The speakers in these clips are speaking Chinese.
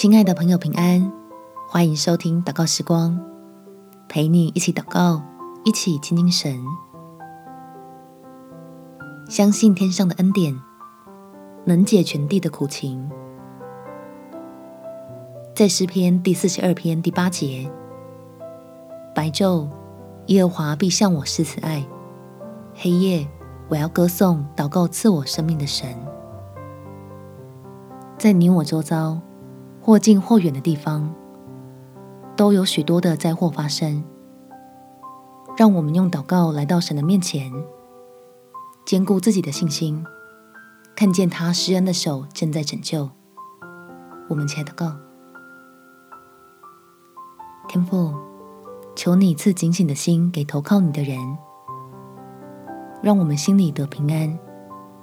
亲爱的朋友，平安！欢迎收听祷告时光，陪你一起祷告，一起亲近神。相信天上的恩典，能解全地的苦情。在诗篇第四十二篇第八节，白昼耶和华必向我施慈爱，黑夜我要歌颂祷告赐我生命的神。在你我周遭，或近或远的地方，都有许多的灾祸发生。让我们用祷告来到神的面前，坚固自己的信心，看见他施恩的手正在拯救。我们起来祷告，天父，求你赐警醒的心给投靠你的人，让我们心里得平安，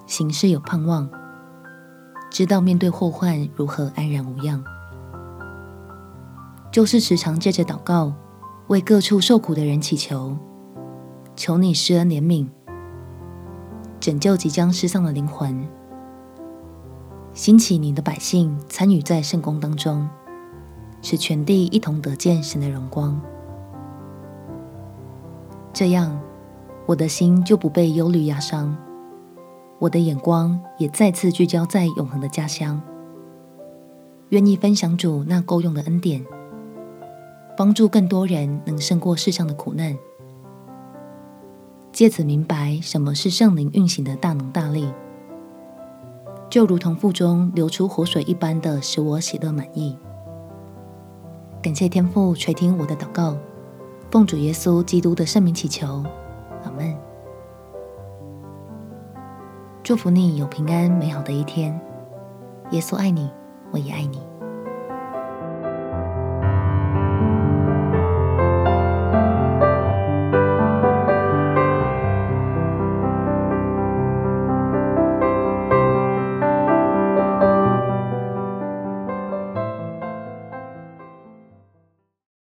行事有盼望，知道面对祸患如何安然无恙。就是时常借着祷告，为各处受苦的人祈求，求你施恩怜悯，拯救即将失丧的灵魂，兴起你的百姓参与在圣工当中，使全地一同得见神的荣光。这样，我的心就不被忧虑压伤，我的眼光也再次聚焦在永恒的家乡，愿意分享主那够用的恩典。帮助更多人能胜过世上的苦难，借此明白什么是圣灵运行的大能大力，就如同腹中流出活水一般的使我喜乐满意。感谢天父垂听我的祷告，奉主耶稣基督的圣名祈求，祝福你有平安美好的一天，耶稣爱你，我也爱你。